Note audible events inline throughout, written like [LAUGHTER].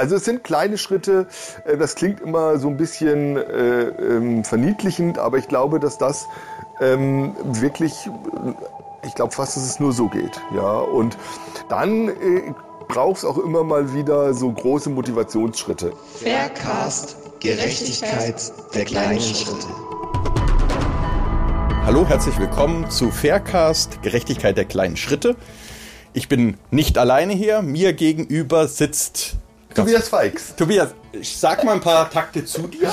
Also es sind kleine Schritte. Äh, das klingt immer so ein bisschen äh, ähm, verniedlichend, aber ich glaube, dass das ähm, wirklich, ich glaube fast, dass es nur so geht. Ja, und dann äh, braucht es auch immer mal wieder so große Motivationsschritte. Faircast, Gerechtigkeit der kleinen Schritte. Hallo, herzlich willkommen zu Faircast, Gerechtigkeit der kleinen Schritte. Ich bin nicht alleine hier. Mir gegenüber sitzt Tobias Feix. Tobias, sag mal ein paar Takte zu dir.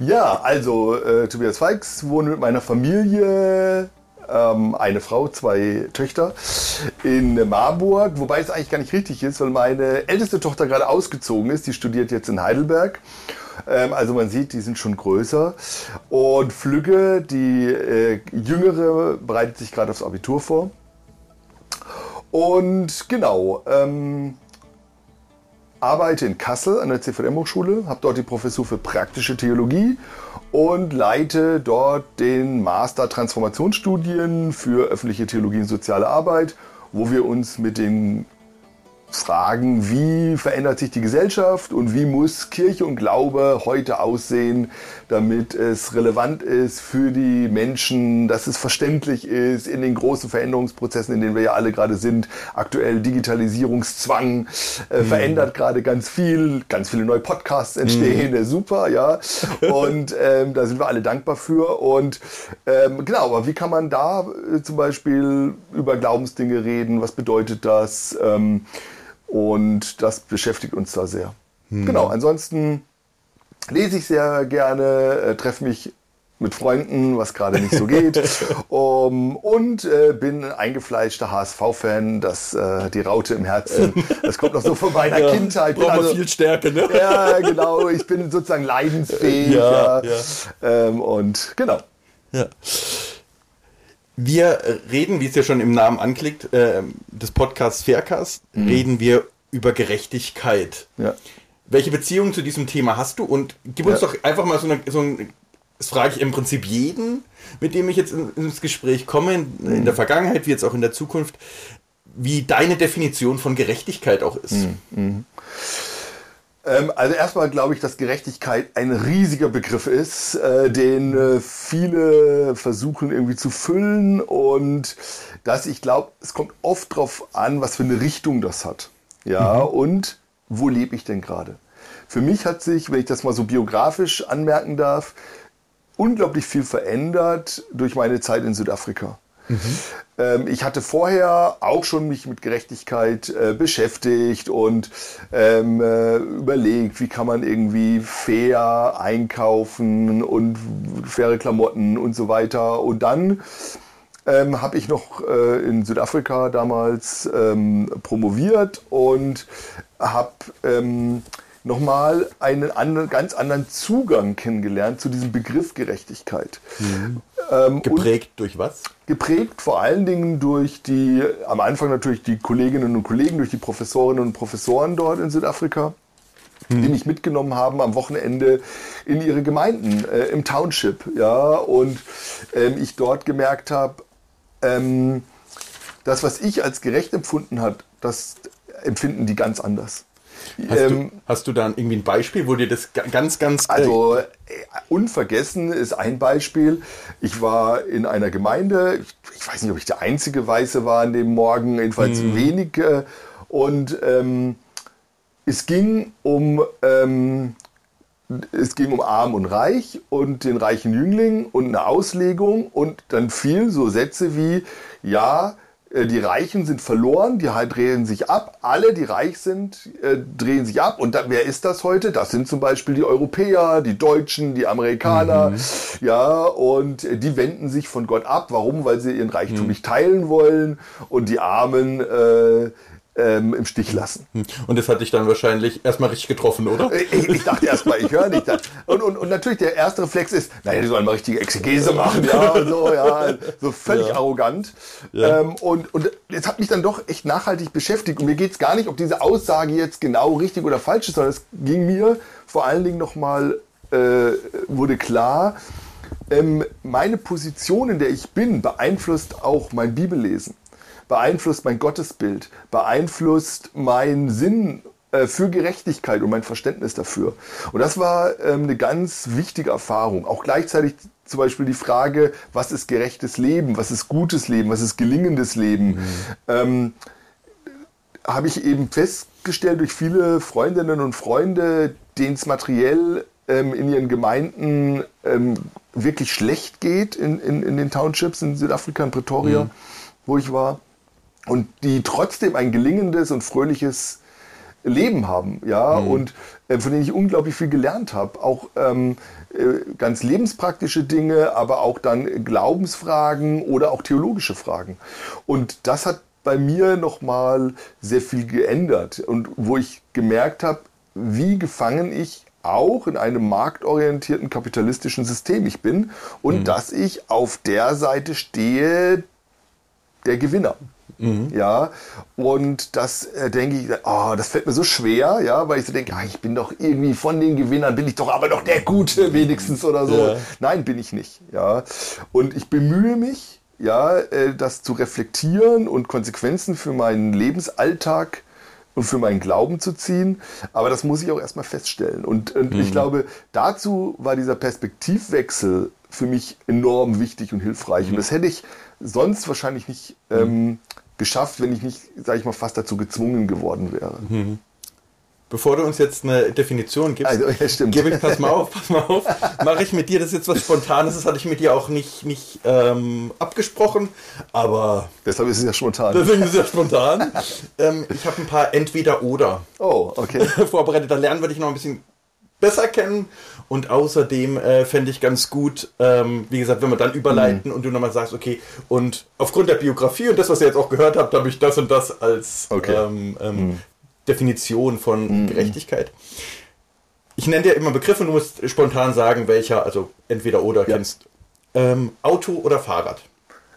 Ja, also äh, Tobias Feix wohne mit meiner Familie, ähm, eine Frau, zwei Töchter in Marburg, wobei es eigentlich gar nicht richtig ist, weil meine älteste Tochter gerade ausgezogen ist. Die studiert jetzt in Heidelberg. Ähm, also man sieht, die sind schon größer. Und Flügge, die äh, jüngere, bereitet sich gerade aufs Abitur vor. Und genau, ähm, arbeite in Kassel an der CVM-Hochschule, habe dort die Professur für praktische Theologie und leite dort den Master Transformationsstudien für öffentliche Theologie und soziale Arbeit, wo wir uns mit den fragen, wie verändert sich die Gesellschaft und wie muss Kirche und Glaube heute aussehen, damit es relevant ist für die Menschen, dass es verständlich ist in den großen Veränderungsprozessen, in denen wir ja alle gerade sind. Aktuell Digitalisierungszwang äh, mhm. verändert gerade ganz viel, ganz viele neue Podcasts entstehen, mhm. super, ja. Und [LAUGHS] ähm, da sind wir alle dankbar für. Und ähm, genau, aber wie kann man da äh, zum Beispiel über Glaubensdinge reden? Was bedeutet das? Ähm, und das beschäftigt uns da sehr. Hm. Genau, ansonsten lese ich sehr gerne, äh, treffe mich mit Freunden, was gerade nicht so geht. [LAUGHS] um, und äh, bin ein eingefleischter HSV-Fan, das äh, die Raute im Herzen. Das kommt noch so von meiner [LAUGHS] ja, Kindheit. Braucht also, viel Stärke, ne? [LAUGHS] Ja, genau. Ich bin sozusagen leidensfähig. Ja, ja. Ähm, und genau. Ja. Wir reden, wie es ja schon im Namen anklickt, äh, des Podcasts Faircast, mhm. reden wir über Gerechtigkeit. Ja. Welche Beziehung zu diesem Thema hast du? Und gib uns ja. doch einfach mal so, eine, so ein, das frage ich im Prinzip jeden, mit dem ich jetzt ins Gespräch komme, in, mhm. in der Vergangenheit wie jetzt auch in der Zukunft, wie deine Definition von Gerechtigkeit auch ist. Mhm. Ähm, also erstmal glaube ich, dass Gerechtigkeit ein riesiger Begriff ist, äh, den äh, viele versuchen irgendwie zu füllen und dass ich glaube, es kommt oft darauf an, was für eine Richtung das hat. Ja, mhm. und wo lebe ich denn gerade? Für mich hat sich, wenn ich das mal so biografisch anmerken darf, unglaublich viel verändert durch meine Zeit in Südafrika. Mhm. Ich hatte vorher auch schon mich mit Gerechtigkeit äh, beschäftigt und ähm, äh, überlegt, wie kann man irgendwie fair einkaufen und faire Klamotten und so weiter. Und dann ähm, habe ich noch äh, in Südafrika damals ähm, promoviert und habe ähm, nochmal einen anderen, ganz anderen Zugang kennengelernt zu diesem Begriff Gerechtigkeit. Mhm. Ähm, geprägt durch was? Geprägt vor allen Dingen durch die, am Anfang natürlich die Kolleginnen und Kollegen, durch die Professorinnen und Professoren dort in Südafrika, mhm. die mich mitgenommen haben am Wochenende in ihre Gemeinden, äh, im Township. Ja, und ähm, ich dort gemerkt habe, ähm, das, was ich als gerecht empfunden habe, das empfinden die ganz anders. Hast, ähm, du, hast du dann irgendwie ein Beispiel, wo dir das ganz, ganz... Also äh, unvergessen ist ein Beispiel. Ich war in einer Gemeinde, ich, weiß nicht, ob ich der einzige Weiße war an dem Morgen, jedenfalls hm. wenig. Äh, und ähm, es ging um... Ähm, es ging um Arm und Reich und den reichen Jüngling und eine Auslegung und dann fiel so Sätze wie, ja, die Reichen sind verloren, die drehen sich ab. Alle, die reich sind, äh, drehen sich ab. Und da, wer ist das heute? Das sind zum Beispiel die Europäer, die Deutschen, die Amerikaner. Mhm. Ja, und die wenden sich von Gott ab. Warum? Weil sie ihren Reichtum mhm. nicht teilen wollen. Und die Armen, äh, ähm, im Stich lassen. Hm. Und das hat dich dann wahrscheinlich erstmal richtig getroffen, oder? Ich, ich dachte erstmal, ich höre nicht. Und, und, und natürlich der erste Reflex ist, naja, die sollen mal richtige Exegese machen, ja, so, ja, so völlig ja. arrogant. Ja. Ähm, und, und es hat mich dann doch echt nachhaltig beschäftigt. Und mir geht es gar nicht, ob diese Aussage jetzt genau richtig oder falsch ist, sondern es ging mir vor allen Dingen nochmal, äh, wurde klar, ähm, meine Position, in der ich bin, beeinflusst auch mein Bibellesen beeinflusst mein Gottesbild, beeinflusst meinen Sinn äh, für Gerechtigkeit und mein Verständnis dafür. Und das war ähm, eine ganz wichtige Erfahrung. Auch gleichzeitig zum Beispiel die Frage, was ist gerechtes Leben, was ist gutes Leben, was ist gelingendes Leben. Mhm. Ähm, habe ich eben festgestellt durch viele Freundinnen und Freunde, denen es materiell ähm, in ihren Gemeinden ähm, wirklich schlecht geht, in, in, in, den Townships in Südafrika, in Pretoria, mhm. wo ich war, und die trotzdem ein gelingendes und fröhliches Leben haben, ja, mhm. und äh, von denen ich unglaublich viel gelernt habe. Auch ähm, äh, ganz lebenspraktische Dinge, aber auch dann Glaubensfragen oder auch theologische Fragen. Und das hat bei mir nochmal sehr viel geändert und wo ich gemerkt habe, wie gefangen ich auch in einem marktorientierten kapitalistischen System ich bin und mhm. dass ich auf der Seite stehe der Gewinner. Mhm. Ja, und das äh, denke ich, oh, das fällt mir so schwer, ja, weil ich so denke, ah, ich bin doch irgendwie von den Gewinnern, bin ich doch aber doch der Gute wenigstens oder so. Ja. Nein, bin ich nicht, ja. Und ich bemühe mich, ja, äh, das zu reflektieren und Konsequenzen für meinen Lebensalltag und für meinen Glauben zu ziehen. Aber das muss ich auch erstmal feststellen. Und, und mhm. ich glaube, dazu war dieser Perspektivwechsel für mich enorm wichtig und hilfreich. Mhm. Und das hätte ich sonst wahrscheinlich nicht ähm, geschafft, wenn ich nicht, sage ich mal, fast dazu gezwungen geworden wäre. Mhm. Bevor du uns jetzt eine Definition gibst, also, ja. Gebe ich, pass mal auf, pass mal auf, mache ich mit dir, das ist jetzt was Spontanes, das hatte ich mit dir auch nicht, nicht ähm, abgesprochen, aber... Deshalb ist es ja spontan. Deswegen ist es ja spontan. ähm, ich habe ein paar Entweder-Oder oh, okay. [LAUGHS] vorbereitet, da lernen wir dich noch ein bisschen besser kennen und außerdem äh, fände ich ganz gut, ähm, wie gesagt, wenn wir dann überleiten mhm. und du nochmal sagst, okay, und aufgrund der Biografie und das, was ihr jetzt auch gehört habt, habe ich das und das als okay. ähm, ähm, mhm. Definition von mhm. Gerechtigkeit. Ich nenne dir immer Begriffe und du musst spontan sagen, welcher, also entweder oder ja. kennst. Ähm, Auto oder Fahrrad?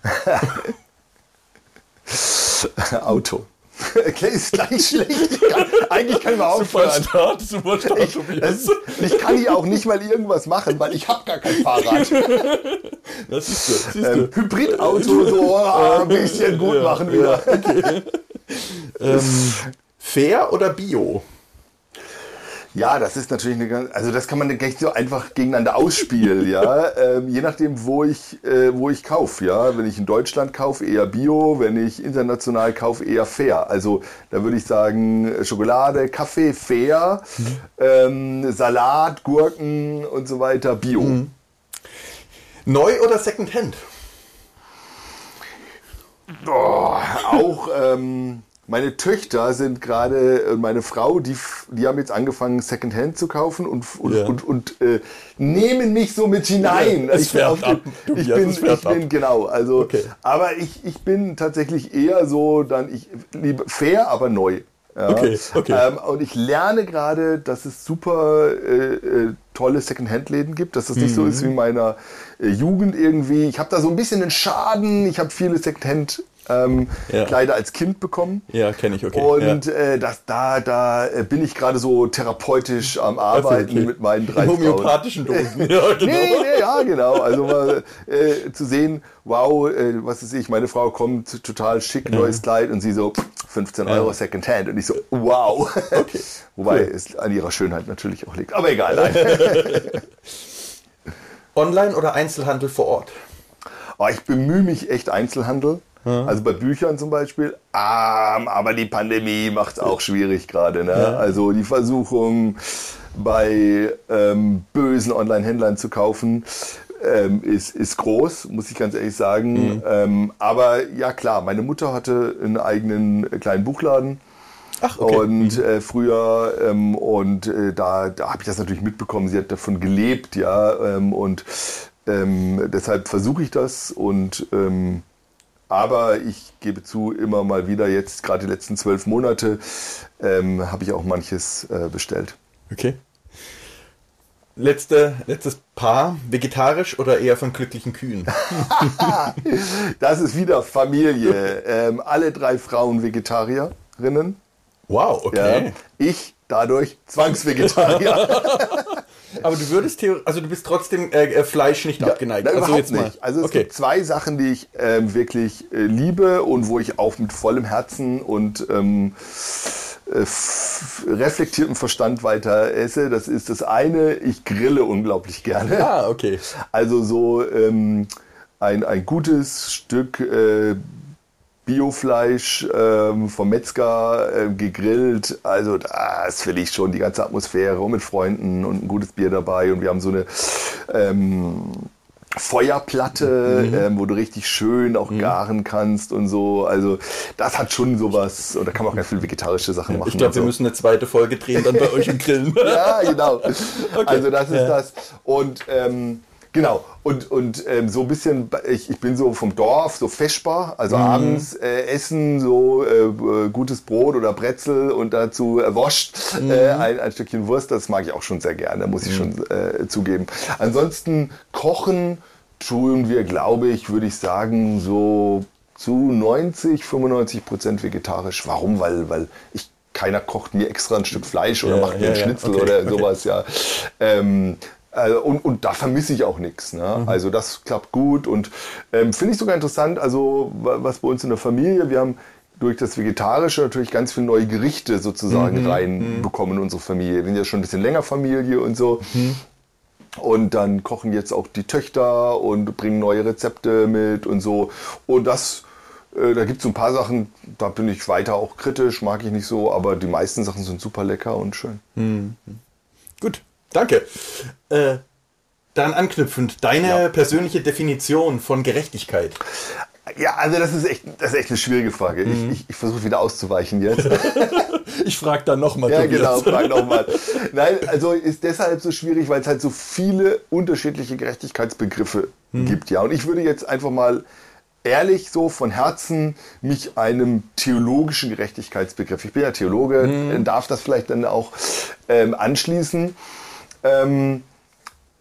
[LAUGHS] Auto. [LAUGHS] Okay, ist gleich schlecht. Kann, eigentlich kann man aufhören. Super Start, super Start, ich, Tobias. ich kann hier auch nicht mal irgendwas machen, weil ich habe gar kein Fahrrad. [LAUGHS] Das ist du. Ähm, Hybridauto, so oh, [LAUGHS] ein bisschen gut ja, machen wieder. Ja, okay. ähm, fair oder Bio? Ja, das ist natürlich eine ganz, also das kann man nicht so einfach gegeneinander ausspielen, ja. [LAUGHS] Ähm, je nachdem, wo ich, äh, wo ich kaufe, ja. Wenn ich in Deutschland kaufe, eher Bio, wenn ich international kaufe, eher fair. Also da würde ich sagen, Schokolade, Kaffee, fair, mhm. ähm, Salat, Gurken und so weiter, Bio. Mhm. Neu oder Secondhand? Oh, auch ähm, meine Töchter sind gerade, äh, meine Frau, die, die haben jetzt angefangen, Secondhand zu kaufen und, und, ja. und, und äh, nehmen mich so mit hinein. Ja, ich, bin, ab. ich, bin, ich bin, genau, also, okay. aber ich, ich bin tatsächlich eher so, dann, ich liebe fair, aber neu. Ja. Okay, okay. Ähm, und ich lerne gerade, dass es super äh, äh, tolle Secondhand-Läden gibt, dass das nicht mhm. so ist wie in meiner äh, Jugend irgendwie. Ich habe da so ein bisschen einen Schaden. Ich habe viele Secondhand ähm, ja. Kleider als Kind bekommen. Ja, kenne ich, okay. Und ja. äh, das, da, da äh, bin ich gerade so therapeutisch am Arbeiten okay. mit meinen drei homöopathischen Dosen. [LAUGHS] ja, genau. Nee, nee, ja, genau. Also mal äh, zu sehen, wow, äh, was ist ich, meine Frau kommt total schick, neues Kleid und sie so 15 Euro Secondhand und ich so, wow. Okay. [LAUGHS] Wobei cool. es an ihrer Schönheit natürlich auch liegt. Aber egal, nein. [LAUGHS] Online oder Einzelhandel vor Ort? Oh, ich bemühe mich echt Einzelhandel. Ja. Also bei Büchern zum Beispiel. Ah, aber die Pandemie macht es auch schwierig gerade. Ne? Ja. Also die Versuchung bei ähm, bösen Online-Händlern zu kaufen, ähm, ist, ist groß, muss ich ganz ehrlich sagen. Mhm. Ähm, aber ja klar, meine Mutter hatte einen eigenen kleinen Buchladen. Ach, okay. Und mhm. äh, früher ähm, und äh, da, da habe ich das natürlich mitbekommen. Sie hat davon gelebt, ja. Ähm, und ähm, deshalb versuche ich das und ähm, aber ich gebe zu, immer mal wieder, jetzt gerade die letzten zwölf Monate, ähm, habe ich auch manches äh, bestellt. Okay. Letzte, letztes Paar, vegetarisch oder eher von glücklichen Kühen? [LAUGHS] das ist wieder Familie. Ähm, alle drei Frauen Vegetarierinnen. Wow, okay. Ja, ich dadurch Zwangsvegetarier. [LAUGHS] Aber du würdest also du bist trotzdem äh, äh Fleisch nicht ja, abgeneigt. Na, also jetzt mal. nicht. Also es okay. gibt zwei Sachen, die ich ähm, wirklich äh, liebe und wo ich auch mit vollem Herzen und ähm, äh, reflektiertem Verstand weiter esse. Das ist das eine, ich grille unglaublich gerne. Ah, okay. Also so ähm, ein, ein gutes Stück äh, Biofleisch ähm, vom Metzger äh, gegrillt. Also das will ich schon, die ganze Atmosphäre und mit Freunden und ein gutes Bier dabei. Und wir haben so eine ähm, Feuerplatte, mhm. ähm, wo du richtig schön auch mhm. garen kannst und so. Also das hat schon sowas. Und da kann man auch ganz viel vegetarische Sachen machen. Ich glaube, wir so. müssen eine zweite Folge drehen dann bei euch im Grillen. [LAUGHS] ja, genau. [LAUGHS] Okay. Also das ist ja. das. Und ähm, Genau. Und, und ähm, so ein bisschen, ich, ich bin so vom Dorf, so feschbar, also mhm. abends äh, essen, so äh, äh gutes Brot oder Brezel und dazu äh, Wurst, mhm. äh, ein, ein Stückchen Wurst, das mag ich auch schon sehr gerne, muss ich mhm. schon äh, zugeben. Ansonsten kochen tun wir, glaube ich, würde ich sagen, so zu 90, 95 Prozent vegetarisch. Warum? Weil, weil ich keiner kocht mir extra ein Stück Fleisch oder ja, macht mir ja, einen Schnitzel okay, oder [LAUGHS] okay. sowas, ja. Ähm, also, und, und da vermisse ich auch nichts. Ne? Mhm. Also das klappt gut und ähm, finde ich sogar interessant, also was bei uns in der Familie, wir haben durch das Vegetarische natürlich ganz viele neue Gerichte sozusagen mhm. reinbekommen in unsere Familie. Wir sind ja schon ein bisschen länger Familie und so. Mhm. Und dann kochen jetzt auch die Töchter und bringen neue Rezepte mit und so. Und das, äh, da gibt es so ein paar Sachen, da bin ich weiter auch kritisch, mag ich nicht so, aber die meisten Sachen sind super lecker und schön. Mhm. Gut, Danke. Äh, dann anknüpfend, deine ja. persönliche Definition von Gerechtigkeit. Ja, also das ist echt, das ist echt eine schwierige Frage. Mhm. Ich, ich, ich versuche wieder auszuweichen jetzt. [LAUGHS] ich frage dann nochmal. Ja, genau, frag nochmal. Nein, also ist deshalb so schwierig, weil es halt so viele unterschiedliche Gerechtigkeitsbegriffe mhm. gibt. Ja, und ich würde jetzt einfach mal ehrlich so von Herzen mich einem theologischen Gerechtigkeitsbegriff, ich bin ja Theologe, mhm. darf das vielleicht dann auch ähm, anschließen. Ähm,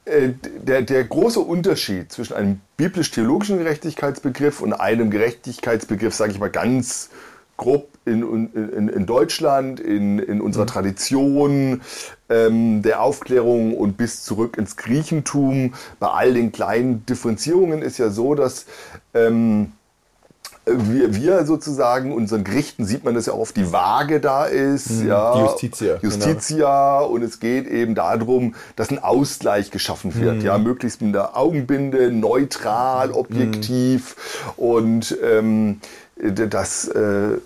äh, der, der große Unterschied zwischen einem biblisch-theologischen Gerechtigkeitsbegriff und einem Gerechtigkeitsbegriff, sage ich mal ganz grob in, in, in Deutschland, in, in unserer mhm. Tradition ähm, der Aufklärung und bis zurück ins Griechentum, bei all den kleinen Differenzierungen ist ja so, dass ähm, wir, wir sozusagen, unseren Gerichten sieht man das ja auch oft, die Waage da ist. Mhm, ja, Justitia. Justitia. Genau. Und es geht eben darum, dass ein Ausgleich geschaffen wird. Mhm. Ja, möglichst mit der Augenbinde, neutral, mhm. objektiv. Mhm. Und ähm, das, äh,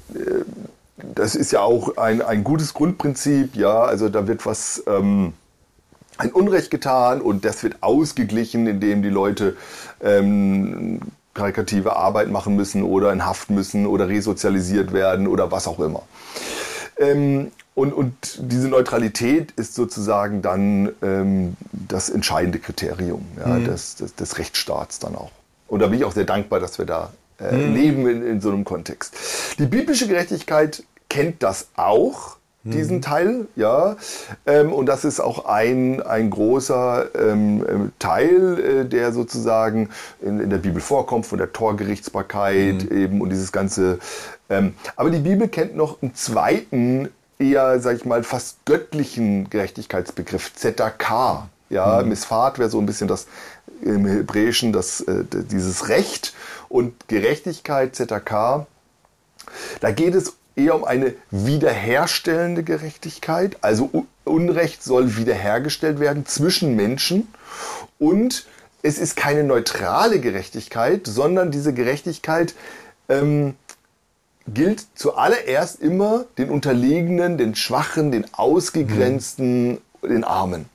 das ist ja auch ein, ein gutes Grundprinzip. Ja, also da wird was... Ähm, ein Unrecht getan und das wird ausgeglichen, indem die Leute ähm, karikative Arbeit machen müssen oder in Haft müssen oder resozialisiert werden oder was auch immer. Ähm, und, und diese Neutralität ist sozusagen dann ähm, das entscheidende Kriterium ja, mhm. des, des, des, Rechtsstaats dann auch. Und da bin ich auch sehr dankbar, dass wir da äh, mhm. leben in, in so einem Kontext. Die biblische Gerechtigkeit kennt das auch diesen mhm. Teil, ja. Ähm, und das ist auch ein, ein großer ähm, ähm, Teil, äh, der sozusagen in, in der Bibel vorkommt, von der Torgerichtsbarkeit mhm. eben und dieses ganze. Ähm, aber die Bibel kennt noch einen zweiten, eher, sag ich mal, fast göttlichen Gerechtigkeitsbegriff, ZK. Ja, mhm. Misfat wäre so ein bisschen das im Hebräischen, das, äh, dieses Recht und Gerechtigkeit, ZK. Da geht es eher um eine wiederherstellende Gerechtigkeit. Also Unrecht soll wiederhergestellt werden zwischen Menschen und es ist keine neutrale Gerechtigkeit, sondern diese Gerechtigkeit ähm, gilt zuallererst immer den Unterlegenen, den Schwachen, den Ausgegrenzten, mhm. den Armen.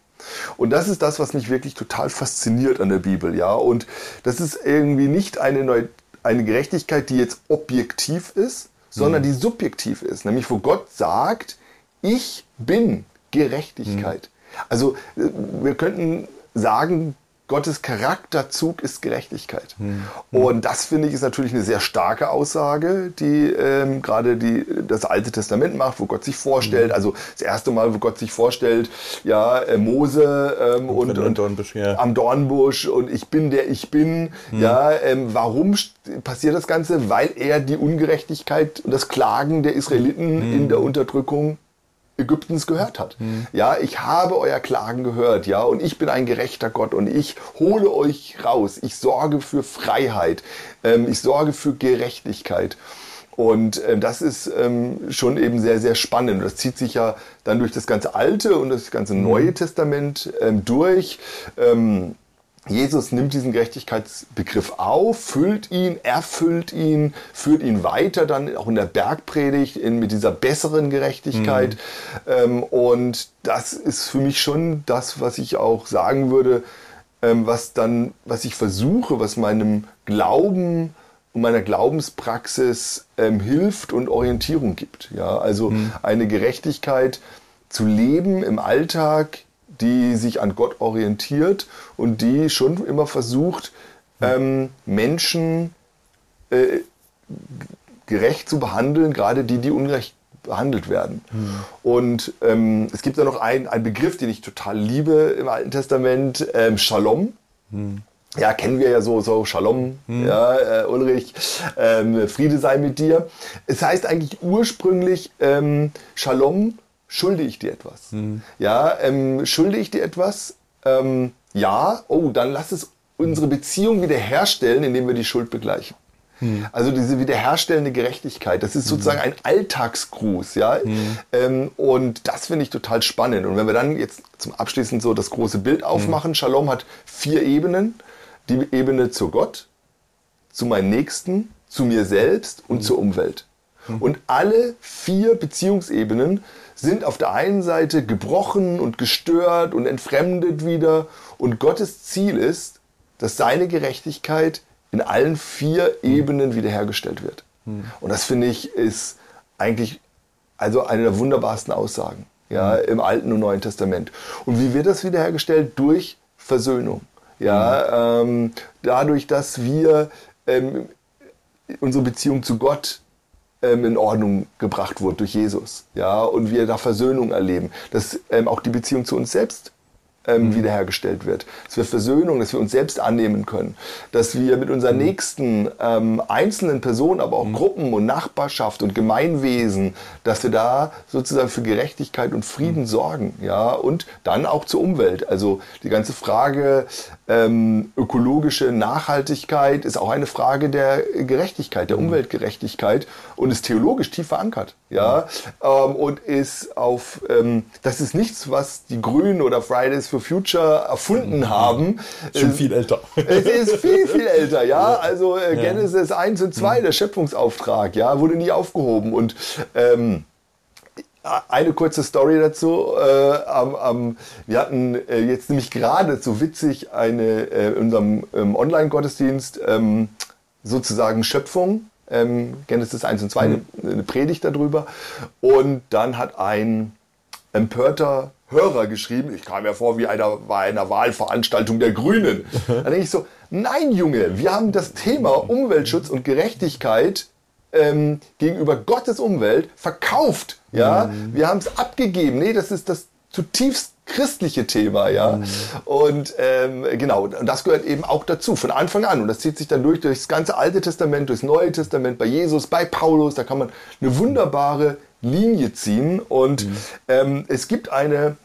Und das ist das, was mich wirklich total fasziniert an der Bibel, ja. Und das ist irgendwie nicht eine, Neu eine Gerechtigkeit, die jetzt objektiv ist, sondern die subjektiv ist, nämlich wo Gott sagt, ich bin Gerechtigkeit. Mhm. Also äh, wir könnten sagen, Gottes Charakterzug ist Gerechtigkeit. Mhm. Und das finde ich ist natürlich eine sehr starke Aussage, die ähm, gerade die das Alte Testament macht, wo Gott sich vorstellt. Mhm. Also das erste Mal, wo Gott sich vorstellt, ja äh, Mose ähm, und, und, Dornbusch, ja. am Dornbusch und ich bin der ich bin. Mhm. Ja, ähm, warum passiert das Ganze? Weil er die Ungerechtigkeit und das Klagen der Israeliten in der. Unterdrückung Ägyptens gehört hat. Mhm. Ja, ich habe euer Klagen gehört, ja, und ich bin ein gerechter Gott und ich hole euch raus. Ich sorge für Freiheit. Ähm, ich sorge für Gerechtigkeit. Und äh, das ist ähm, schon eben sehr, sehr spannend. Das zieht sich ja dann durch das ganze Alte und das ganze mhm. Neue Testament ähm, durch. Ähm, Jesus nimmt diesen Gerechtigkeitsbegriff auf, füllt ihn, erfüllt ihn, führt ihn weiter dann auch in der Bergpredigt in, mit dieser besseren Gerechtigkeit. Mhm. Ähm, und das ist für mich schon das, was ich auch sagen würde, ähm, was dann, was ich versuche, was meinem Glauben und meiner Glaubenspraxis ähm, hilft und Orientierung gibt. Ja, also mhm. eine Gerechtigkeit zu leben im Alltag, die sich an Gott orientiert und die schon immer versucht, ähm, Menschen äh, gerecht zu behandeln, gerade die, die ungerecht behandelt werden. Mhm. Und ähm, es gibt da noch einen, Begriff, den ich total liebe im Alten Testament, ähm, Shalom. Mhm. Ja, kennen wir ja so, so Shalom, mhm. ja, äh, Ulrich, ähm, Friede sei mit dir. Es heißt eigentlich ursprünglich ähm, Shalom schulde ich dir etwas? Mhm. Ja, ähm, schulde ich dir etwas? Ähm, ja, oh, dann lass es unsere Beziehung wiederherstellen, indem wir die Schuld begleichen. Mhm. Also diese wiederherstellende Gerechtigkeit, das ist sozusagen mhm. ein Alltagsgruß, ja. Mhm. Ähm, und das finde ich total spannend. Und wenn wir dann jetzt zum Abschließend so das große Bild aufmachen, Shalom hat vier Ebenen. Die Ebene zu Gott, zu meinen Nächsten, zu mir selbst und zur Umwelt. Und alle vier Beziehungsebenen sind auf der einen Seite gebrochen und gestört und entfremdet wieder. Und Gottes Ziel ist, dass seine Gerechtigkeit in allen vier Ebenen wiederhergestellt wird. Und das finde ich ist eigentlich also eine der wunderbarsten Aussagen ja, im Alten und Neuen Testament. Und wie wird das wiederhergestellt? Durch Versöhnung. Ja, ähm, dadurch, dass wir ähm, unsere Beziehung zu Gott ähm, in Ordnung gebracht wurde durch Jesus. Ja, und wir da Versöhnung erleben. Dass ähm, auch die Beziehung zu uns selbst ähm, mhm. wiederhergestellt wird. Dass wir Versöhnung, dass wir uns selbst annehmen können. Dass wir mit unseren mhm. nächsten ähm, einzelnen Personen, aber auch mhm. Gruppen und Nachbarschaft und Gemeinwesen, dass wir da sozusagen für Gerechtigkeit und Frieden mhm. sorgen. Ja, und dann auch zur Umwelt. Also die ganze Frage ähm, ökologische Nachhaltigkeit ist auch eine Frage der Gerechtigkeit, der mhm. Umweltgerechtigkeit und ist theologisch tief verankert. Ja, ähm, und ist auf, ähm, das ist nichts, was die Grünen oder Fridays for Future erfunden mhm. haben. Schon viel älter. Es ist viel, viel älter, ja. Also äh, Genesis 1 und 2, mhm. der Schöpfungsauftrag, ja, wurde nie aufgehoben. Und ähm, eine kurze Story dazu. Äh, am, am, wir hatten äh, jetzt nämlich gerade so witzig eine äh, in unserem ähm, Online-Gottesdienst ähm, sozusagen Schöpfung. Ähm, Genesis 1 und 2, mhm. eine, eine Predigt darüber. Und dann hat ein empörter Hörer geschrieben, ich kam ja vor wie einer, bei einer Wahlveranstaltung der Grünen. [LAUGHS] Da denke ich so, nein Junge, wir haben das Thema Umweltschutz und Gerechtigkeit ähm, gegenüber Gottes Umwelt verkauft. Ja, mhm. wir haben es abgegeben. Nee, das ist das zutiefst christliche Thema, ja. Mhm. Und ähm, genau, und das gehört eben auch dazu, von Anfang an. Und das zieht sich dann durch, durch das ganze Alte Testament, durchs Neue Testament, bei Jesus, bei Paulus, da kann man eine wunderbare Linie ziehen. Und mhm. ähm, es gibt eine,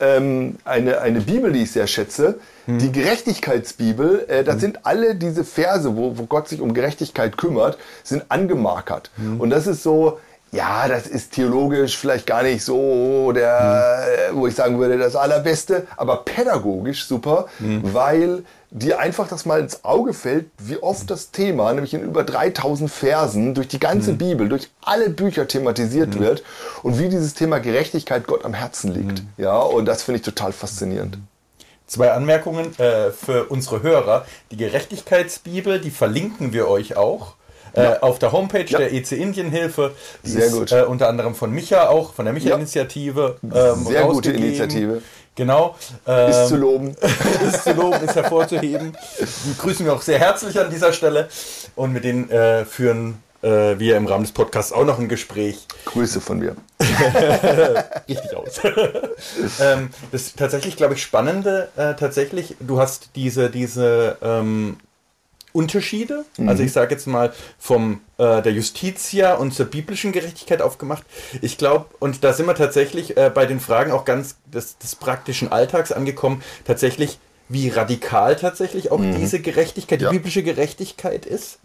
ähm, eine, eine Bibel, die ich sehr schätze, mhm. die Gerechtigkeitsbibel. Äh, da mhm. sind alle diese Verse, wo, wo Gott sich um Gerechtigkeit kümmert, sind angemarkert. Mhm. Und das ist so, ja, das ist theologisch vielleicht gar nicht so der, mhm. wo ich sagen würde, das Allerbeste, aber pädagogisch super, mhm. weil dir einfach das mal ins Auge fällt, wie oft das Thema, nämlich in über 3000 Versen, durch die ganze mhm. Bibel, durch alle Bücher thematisiert mhm. wird und wie dieses Thema Gerechtigkeit Gott am Herzen liegt. Mhm. Ja, und das finde ich total faszinierend. Zwei Anmerkungen äh, für unsere Hörer. Die Gerechtigkeitsbibel, die verlinken wir euch auch. Äh, auf der Homepage ja. der EC Indien Hilfe. Die Sehr ist, gut. Äh, unter anderem von Micha auch, von der Micha-Initiative. Ähm, Sehr gute Initiative. Genau. Ähm, ist zu loben. [LAUGHS] ist zu loben, ist hervorzuheben. Die grüßen wir auch sehr herzlich an dieser Stelle. Und mit denen äh, führen äh, wir im Rahmen des Podcasts auch noch ein Gespräch. Grüße von mir. [LAUGHS] Richtig aus. [LAUGHS] ähm, das tatsächlich, glaube ich, Spannende, äh, tatsächlich, du hast diese, diese ähm, Unterschiede. Mhm. Also ich sage jetzt mal vom äh, der Justitia und zur biblischen Gerechtigkeit aufgemacht. Ich glaube, und da sind wir tatsächlich äh, bei den Fragen auch ganz des, des, praktischen Alltags angekommen, tatsächlich, wie radikal tatsächlich auch mhm. diese Gerechtigkeit, die ja. biblische Gerechtigkeit ist.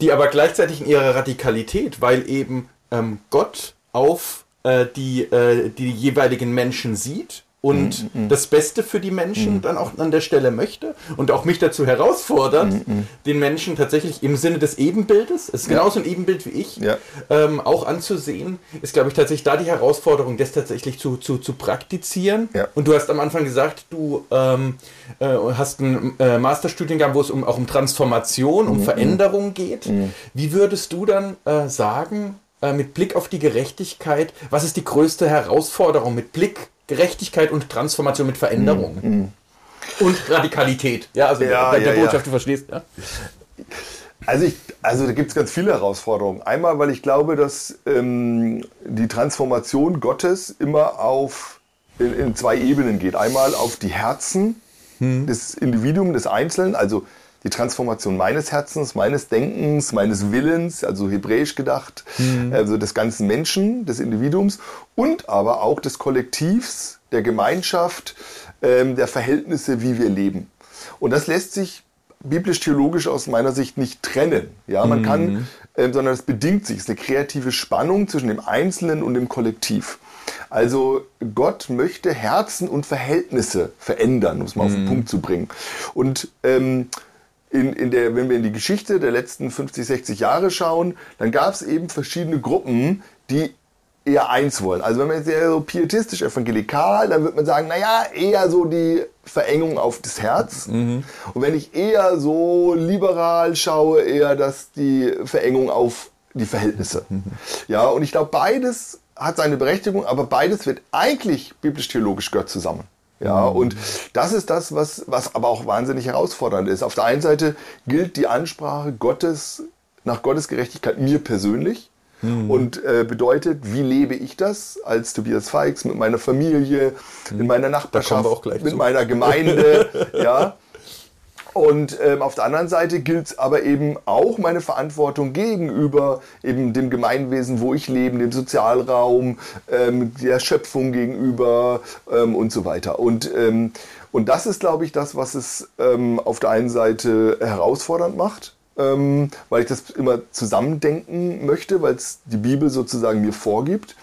die aber gleichzeitig in ihrer Radikalität, weil eben ähm, Gott auf äh, die, äh, die jeweiligen Menschen sieht und mm, mm. das Beste für die Menschen mm. dann auch an der Stelle möchte und auch mich dazu herausfordert, mm, mm. den Menschen tatsächlich im Sinne des Ebenbildes, es ist ja. genauso ein Ebenbild wie ich, ja. ähm, auch anzusehen, ist, glaube ich, tatsächlich da die Herausforderung, das tatsächlich zu, zu, zu praktizieren. Ja. Und du hast am Anfang gesagt, du ähm, äh, hast einen äh, Masterstudiengang, wo es um, auch um Transformation, um Veränderung geht. Wie würdest du dann äh, sagen, äh, mit Blick auf die Gerechtigkeit, was ist die größte Herausforderung mit Blick Gerechtigkeit und Transformation mit Veränderung. Mhm. Und Radikalität. Ja, also ja, der, der ja, Botschaft, ja. du verstehst. Ja. Also, ich, also da gibt es ganz viele Herausforderungen. Einmal, weil ich glaube, dass ähm, die Transformation Gottes immer auf in, in, zwei Ebenen geht. Einmal auf die Herzen hm. des Individuums, des Einzelnen, also die Transformation meines Herzens, meines Denkens, meines Willens, also hebräisch gedacht, mhm. also des ganzen Menschen, des Individuums und aber auch des Kollektivs, der Gemeinschaft, ähm, der Verhältnisse, wie wir leben. Und das lässt sich biblisch-theologisch aus meiner Sicht nicht trennen. Ja, man mhm. kann, äh, sondern es bedingt sich. Es ist eine kreative Spannung zwischen dem Einzelnen und dem Kollektiv. Also Gott möchte Herzen und Verhältnisse verändern, um es mal mhm. auf den mhm. Punkt zu bringen. Und ähm, in, in der, wenn wir in die Geschichte der letzten 50, 60 Jahre schauen, dann gab es eben verschiedene Gruppen, die eher eins wollen. Also wenn man jetzt eher so pietistisch evangelikal, dann wird man sagen, naja, eher so die Verengung auf das Herz. Mhm. Und wenn ich eher so liberal schaue, eher das die Verengung auf die Verhältnisse. Mhm. Ja, und ich glaube, beides hat seine Berechtigung, aber beides wird eigentlich biblisch-theologisch gehört zusammen. Ja, mhm. und das ist das, was, was aber auch wahnsinnig herausfordernd ist. Auf der einen Seite gilt die Ansprache Gottes nach Gottes Gerechtigkeit mir persönlich mhm. und äh, bedeutet, wie lebe ich das als Tobias Feix mit meiner Familie, mhm. in meiner Nachbarschaft, mit zu. meiner Gemeinde, [LAUGHS] ja. Und ähm, auf der anderen Seite gilt es aber eben auch meine Verantwortung gegenüber eben dem Gemeinwesen, wo ich lebe, dem Sozialraum, ähm, der Schöpfung gegenüber ähm, und so weiter. Und, ähm, und das ist, glaube ich, das, was es ähm, auf der einen Seite herausfordernd macht. Ähm, weil ich das immer zusammendenken möchte, weil es die Bibel sozusagen mir vorgibt.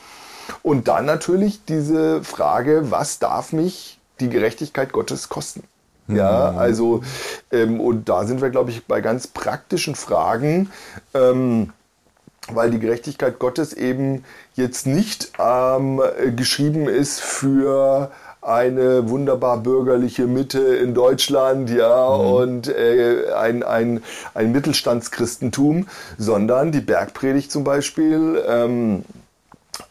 Und dann natürlich diese Frage, was darf mich die Gerechtigkeit Gottes kosten? Ja, mhm. also, ähm, und da sind wir, glaube ich, bei ganz praktischen Fragen, ähm, weil die Gerechtigkeit Gottes eben jetzt nicht ähm, geschrieben ist für eine wunderbar bürgerliche Mitte in Deutschland, ja, mhm. und äh, ein, ein, ein Mittelstandschristentum, sondern die Bergpredigt zum Beispiel ähm,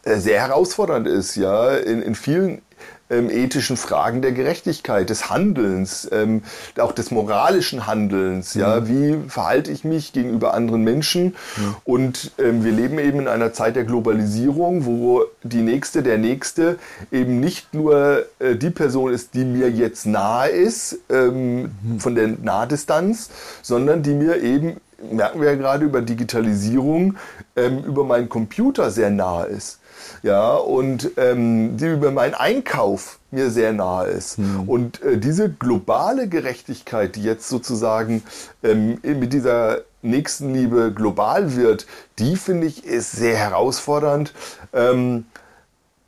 äh, sehr herausfordernd ist, ja, in, in vielen ähm, ethischen Fragen der Gerechtigkeit, des Handelns, ähm, auch des moralischen Handelns. Mhm. Ja, wie verhalte ich mich gegenüber anderen Menschen? Mhm. Und ähm, wir leben eben in einer Zeit der Globalisierung, wo die nächste, der nächste eben nicht nur äh, die Person ist, die mir jetzt nahe ist ähm, mhm. von der Nahdistanz, sondern die mir eben merken wir ja gerade über Digitalisierung, ähm, über meinen Computer sehr nahe ist ja, und ähm, die über meinen Einkauf mir sehr nahe ist. Mhm. Und äh, diese globale Gerechtigkeit, die jetzt sozusagen ähm, mit dieser Nächstenliebe global wird, die finde ich ist sehr herausfordernd. Ähm,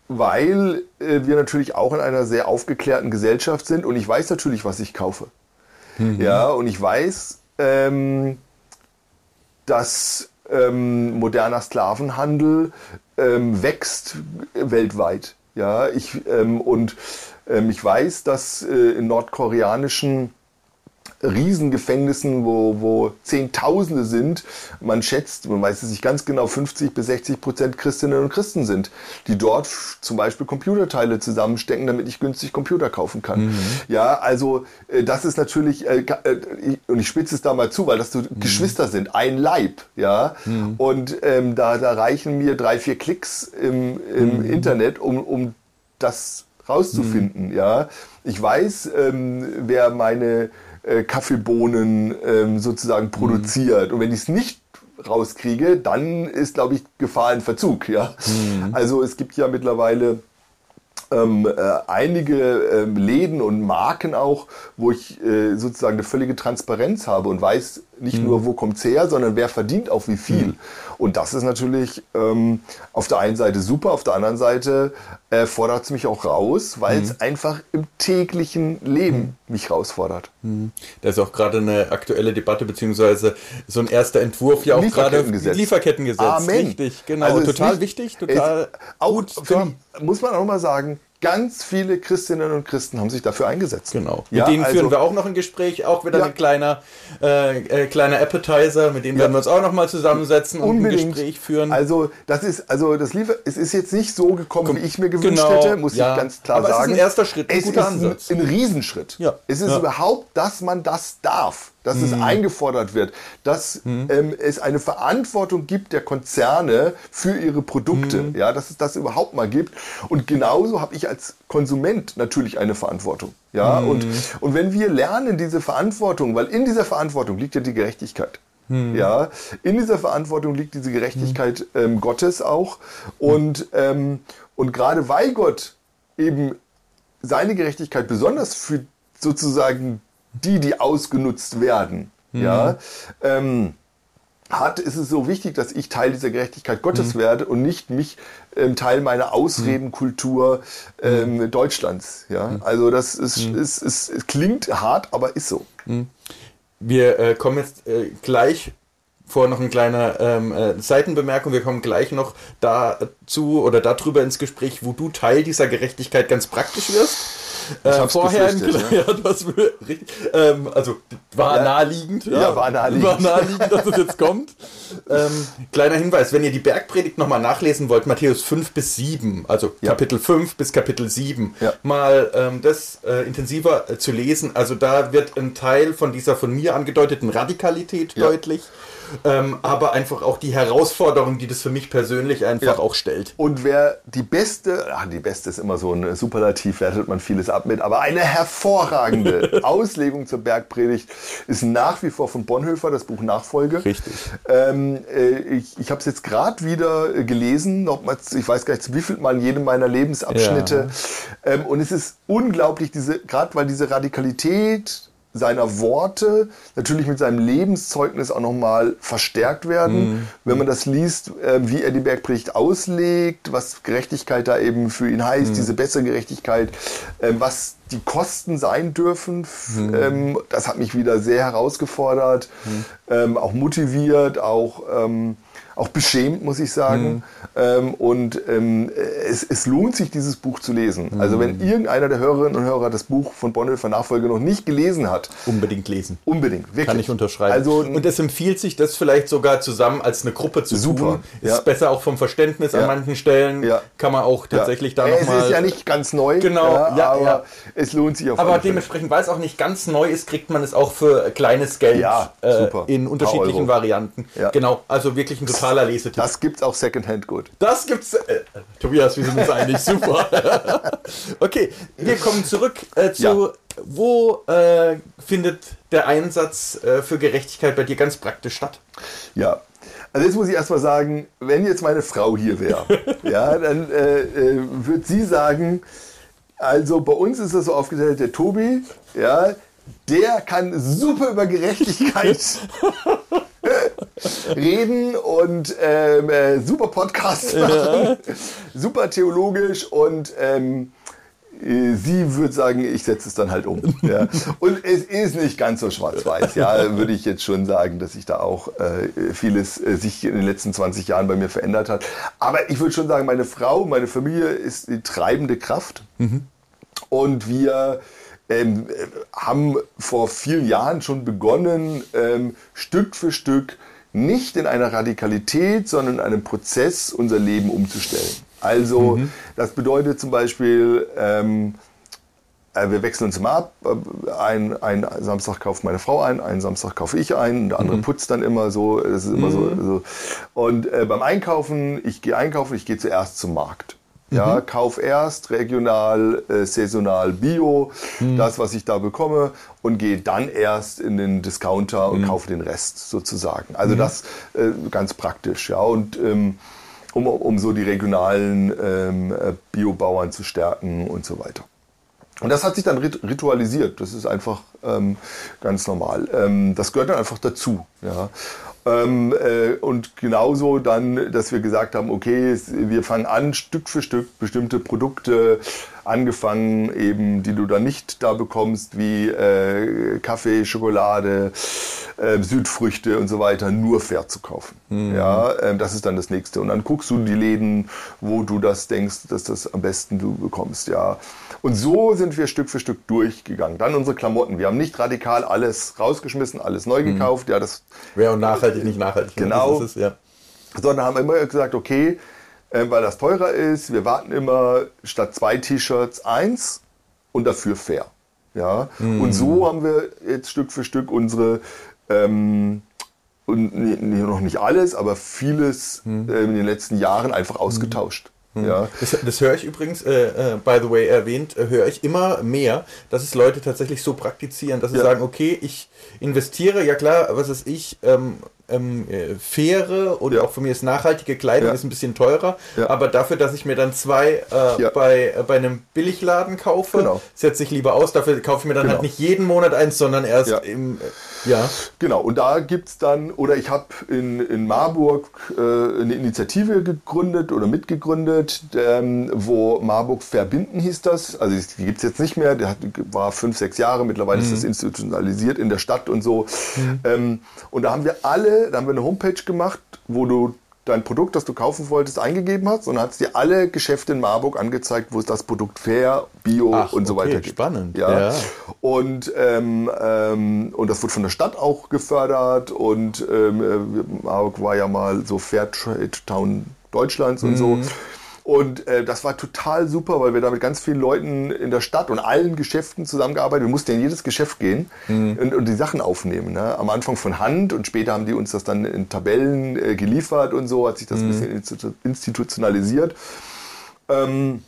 weil äh, wir natürlich auch in einer sehr aufgeklärten Gesellschaft sind und ich weiß natürlich, was ich kaufe. Mhm. Ja, und ich weiß, ähm, dass ähm, moderner Sklavenhandel ähm, wächst weltweit. Ja, ich, ähm, und ähm, ich weiß, dass äh, in nordkoreanischen Riesengefängnissen, wo, wo Zehntausende sind. Man schätzt, man weiß es nicht ganz genau, 50 bis 60 Prozent Christinnen und Christen sind, die dort zum Beispiel Computerteile zusammenstecken, damit ich günstig Computer kaufen kann. Mhm. Ja, also äh, das ist natürlich, äh, äh, und ich spitze es da mal zu, weil das so mhm. Geschwister sind, ein Leib, ja. Mhm. Und ähm, da, da reichen mir drei, vier Klicks im, im mhm. Internet, um, um das rauszufinden, mhm. ja. Ich weiß, ähm, wer meine äh, Kaffeebohnen ähm, sozusagen mhm. produziert. Mhm. Und wenn ich es nicht rauskriege, dann ist, glaube ich, Gefahr in Verzug. Ja? Mhm. Also es gibt ja mittlerweile ähm, äh, einige ähm, Läden und Marken auch, wo ich äh, sozusagen eine völlige Transparenz habe und weiß, Nicht mhm. nur, wo kommt es her, sondern wer verdient auf wie viel. Mhm. Und das ist natürlich ähm, auf der einen Seite super, auf der anderen Seite äh, fordert es mich auch raus, weil es mhm. einfach im täglichen Leben mhm. mich herausfordert. Mhm. Da ist auch gerade eine aktuelle Debatte, beziehungsweise so ein erster Entwurf ja auch gerade Lieferkettengesetz. Amen. Richtig, genau. Also total nicht, wichtig, total auch, gut. Muss man auch mal sagen, ganz viele Christinnen und Christen haben sich dafür eingesetzt. Genau. Mit ja, denen also, führen wir auch noch ein Gespräch, auch wieder ja. ein kleiner, äh, äh, kleiner Appetizer, mit denen ja. werden wir uns auch noch mal zusammensetzen Unbedingt. und ein Gespräch führen. Also das ist, also das Liefer, es ist jetzt nicht so gekommen, Komm, wie ich mir gewünscht genau. hätte, muss ich ganz klar Aber sagen. Es ist ein erster Schritt, ein es guter Ansatz. Ein, ein Riesenschritt. Ja. Es ist überhaupt, dass man das darf dass mhm. es eingefordert wird, dass mhm. ähm, es eine Verantwortung gibt der Konzerne für ihre Produkte, mhm. ja, dass es das überhaupt mal gibt. Und genauso habe ich als Konsument natürlich eine Verantwortung, ja. Mhm. Und und wenn wir lernen diese Verantwortung, weil in dieser Verantwortung liegt ja die Gerechtigkeit. Mhm. Ja, in dieser Verantwortung liegt diese Gerechtigkeit ähm, Gottes auch. Und, ähm, und gerade weil Gott eben seine Gerechtigkeit besonders für sozusagen die, die ausgenutzt werden, mhm. ja, ähm, hat, ist es so wichtig, dass ich Teil dieser Gerechtigkeit Gottes mhm. werde und nicht mich ähm, Teil meiner Ausredenkultur ähm, mhm. Deutschlands. Ja? Mhm. Also das ist, mhm. ist, ist, ist, klingt hart, aber ist so. Mhm. Wir äh, kommen jetzt äh, gleich vor noch eine kleine ähm, äh, Seitenbemerkung. Wir kommen gleich noch dazu oder darüber ins Gespräch, wo du Teil dieser Gerechtigkeit ganz praktisch wirst. Äh, vorher im ja. [LAUGHS] ja, das ähm, also war ja. naheliegend. Ja, ja, war naheliegend. War naheliegend, dass es jetzt kommt. [LAUGHS] Ähm, kleiner Hinweis, wenn ihr die Bergpredigt nochmal nachlesen wollt, Matthäus 5 bis 7, also Kapitel 5 bis Kapitel 7, mal ähm, das äh, intensiver äh, zu lesen. Also da wird ein Teil von dieser von mir angedeuteten Radikalität deutlich ähm, aber einfach auch die Herausforderung, die das für mich persönlich einfach ja. auch stellt. Und wer die beste, ach, die beste ist immer so ein Superlativ, wertet man vieles ab mit, aber eine hervorragende [LAUGHS] Auslegung zur Bergpredigt ist nach wie vor von Bonhoeffer, das Buch Nachfolge. Richtig. Ähm, äh, ich ich habe es jetzt gerade wieder gelesen, nochmals, ich weiß gar nicht, wie viel Mal in jedem meiner Lebensabschnitte. Ja. Ähm, und es ist unglaublich, diese, gerade weil diese Radikalität seiner Worte natürlich mit seinem Lebenszeugnis auch nochmal verstärkt werden. Mhm. Wenn man das liest, äh, wie er die Bergpredigt auslegt, was Gerechtigkeit da eben für ihn heißt, mhm. diese bessere Gerechtigkeit, äh, was die Kosten sein dürfen, mhm. ähm, das hat mich wieder sehr herausgefordert, mhm. ähm, auch motiviert, auch ähm, auch beschämt, muss ich sagen. Mhm. Ähm, und ähm, es, es, lohnt sich, dieses Buch zu lesen. Mhm. Also wenn irgendeiner der Hörerinnen und Hörer das Buch von Bonhoeffer Nachfolge noch nicht gelesen hat. Unbedingt lesen. Unbedingt, wirklich. Kann ich unterschreiben. Also, und es empfiehlt sich, das vielleicht sogar zusammen als eine Gruppe zu super, tun. Ja. Ist besser auch vom Verständnis ja. an manchen Stellen. Ja. Kann man auch tatsächlich ja. da nochmal... Es ist ja nicht ganz neu. Genau, ja, aber es lohnt sich auf Aber dementsprechend, weil es auch nicht ganz neu ist, kriegt man es auch für kleines Geld äh, in unterschiedlichen Varianten. Genau, also wirklich ein totaler Lesetipp. Das gibt's auch Secondhand gut. Das gibt's. Äh, Tobias, wir sind uns eigentlich super. [LAUGHS] okay, wir kommen zurück äh, zu, ja. wo äh, findet der Einsatz äh, für Gerechtigkeit bei dir ganz praktisch statt? Ja, also jetzt muss ich erstmal sagen, wenn jetzt meine Frau hier wäre, [LAUGHS] ja, dann äh, äh, würde sie sagen, also bei uns ist das so aufgeteilt, der Tobi, ja, der kann super über Gerechtigkeit [LAUGHS] reden und ähm, äh, super Podcast machen, ja. super theologisch und ähm, äh, sie würde sagen, ich setze es dann halt um. Ja. Und es ist nicht ganz so schwarz-weiß. Ja, würde ich jetzt schon sagen, dass sich da auch äh, vieles äh, sich in den letzten 20 Jahren bei mir verändert hat. Aber ich würde schon sagen, meine Frau, meine Familie ist die treibende Kraft. Mhm. Und wir ähm, haben vor vielen Jahren schon begonnen, ähm, Stück für Stück nicht in einer Radikalität, sondern in einem Prozess unser Leben umzustellen. Also mhm. das bedeutet zum Beispiel, ähm, äh, wir wechseln uns immer ab. Ein, ein Samstag kauft meine Frau ein, einen Samstag kaufe ich ein, der andere mhm. putzt dann immer so. Das ist immer mhm. so, so, Und äh, beim Einkaufen, ich gehe einkaufen, ich gehe zuerst zum Markt. Ja, mhm. kauf erst regional, äh, saisonal, bio, mhm. das, was ich da bekomme, und gehe dann erst in den Discounter und mhm. kaufe den Rest sozusagen. Also mhm. das äh, ganz praktisch, ja. Und ähm, um, um so die regionalen ähm, äh, Biobauern zu stärken und so weiter. Und das hat sich dann rit ritualisiert. Das ist einfach ähm, ganz normal. Ähm, das gehört dann einfach dazu. Ja. Ähm, äh, und genauso dann, dass wir gesagt haben, okay, wir fangen an, Stück für Stück bestimmte Produkte angefangen, eben, die du dann nicht da bekommst, wie äh, Kaffee, Schokolade, äh, Südfrüchte und so weiter, nur fair zu kaufen. Mhm. Ja, äh, das ist dann das nächste. Und dann guckst du die Läden, wo du das denkst, dass das am besten du bekommst. Ja. Und so sind wir Stück für Stück durchgegangen. Dann unsere Klamotten. Wir haben nicht radikal alles rausgeschmissen, alles neu mhm. gekauft. Ja, das wäre nachhaltig, nicht nachhaltig. Genau. Es, ja. Sondern haben immer gesagt, okay, äh, weil das teurer ist, wir warten immer statt zwei T-Shirts eins und dafür fair. Ja. Mhm. Und so haben wir jetzt Stück für Stück unsere ähm, und noch nicht alles, aber vieles mhm. äh, in den letzten Jahren einfach ausgetauscht. Hm. Ja. Das, das höre ich übrigens, äh, äh, by the way erwähnt, äh, höre ich immer mehr, dass es Leute tatsächlich so praktizieren, dass sie ja. sagen, okay, ich investiere, ja klar, was ist ich, ähm, ähm, äh, faire und ja. auch für mich ist nachhaltige Kleidung ja. ist ein bisschen teurer, ja. aber dafür, dass ich mir dann zwei äh, bei, äh, bei einem Billigladen kaufe, genau. setze ich lieber aus, dafür kaufe ich mir dann halt genau. halt nicht jeden Monat eins, sondern erst im ja. Genau, und da gibt es dann, oder ich habe in, in Marburg äh, eine Initiative gegründet oder mitgegründet, ähm, wo Marburg verbinden hieß das. Also die gibt es jetzt nicht mehr, der hat, war fünf, sechs Jahre, mittlerweile mhm. ist das institutionalisiert in der Stadt und so. Mhm. Ähm, und da haben wir alle, da haben wir eine Homepage gemacht, wo du dein Produkt, das du kaufen wolltest, eingegeben hast und hat es dir alle Geschäfte in Marburg angezeigt, wo es das Produkt fair, bio Ach, und so okay, weiter gibt. Spannend. Ja. ja. Und, ähm, ähm, und das wurde von der Stadt auch gefördert und ähm, äh, Marburg war ja mal so Fairtrade Town Deutschlands und mhm. so. Und äh, das war total super, weil wir da mit ganz vielen Leuten in der Stadt und allen Geschäften zusammengearbeitet. Wir mussten in jedes Geschäft gehen mhm. und, und, die Sachen aufnehmen. Ne? Am Anfang von Hand und später haben die uns das dann in Tabellen äh, geliefert und so, hat sich das mhm. ein bisschen institutionalisiert. Ähm,